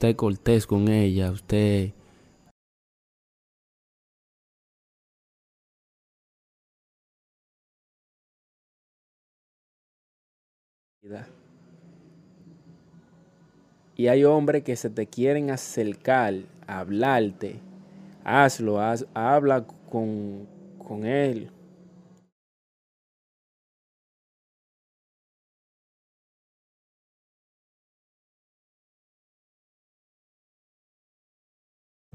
usted cortés con ella, usted... Y hay hombres que se te quieren acercar, a hablarte. Hazlo, habla con, con él.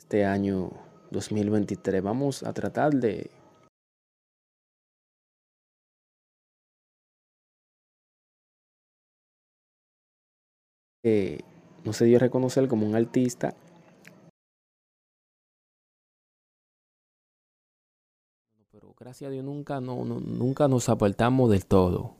este año 2023. Vamos a tratar de no se dio a reconocer como un artista. Pero gracias a Dios nunca, no, nunca nos apartamos del todo.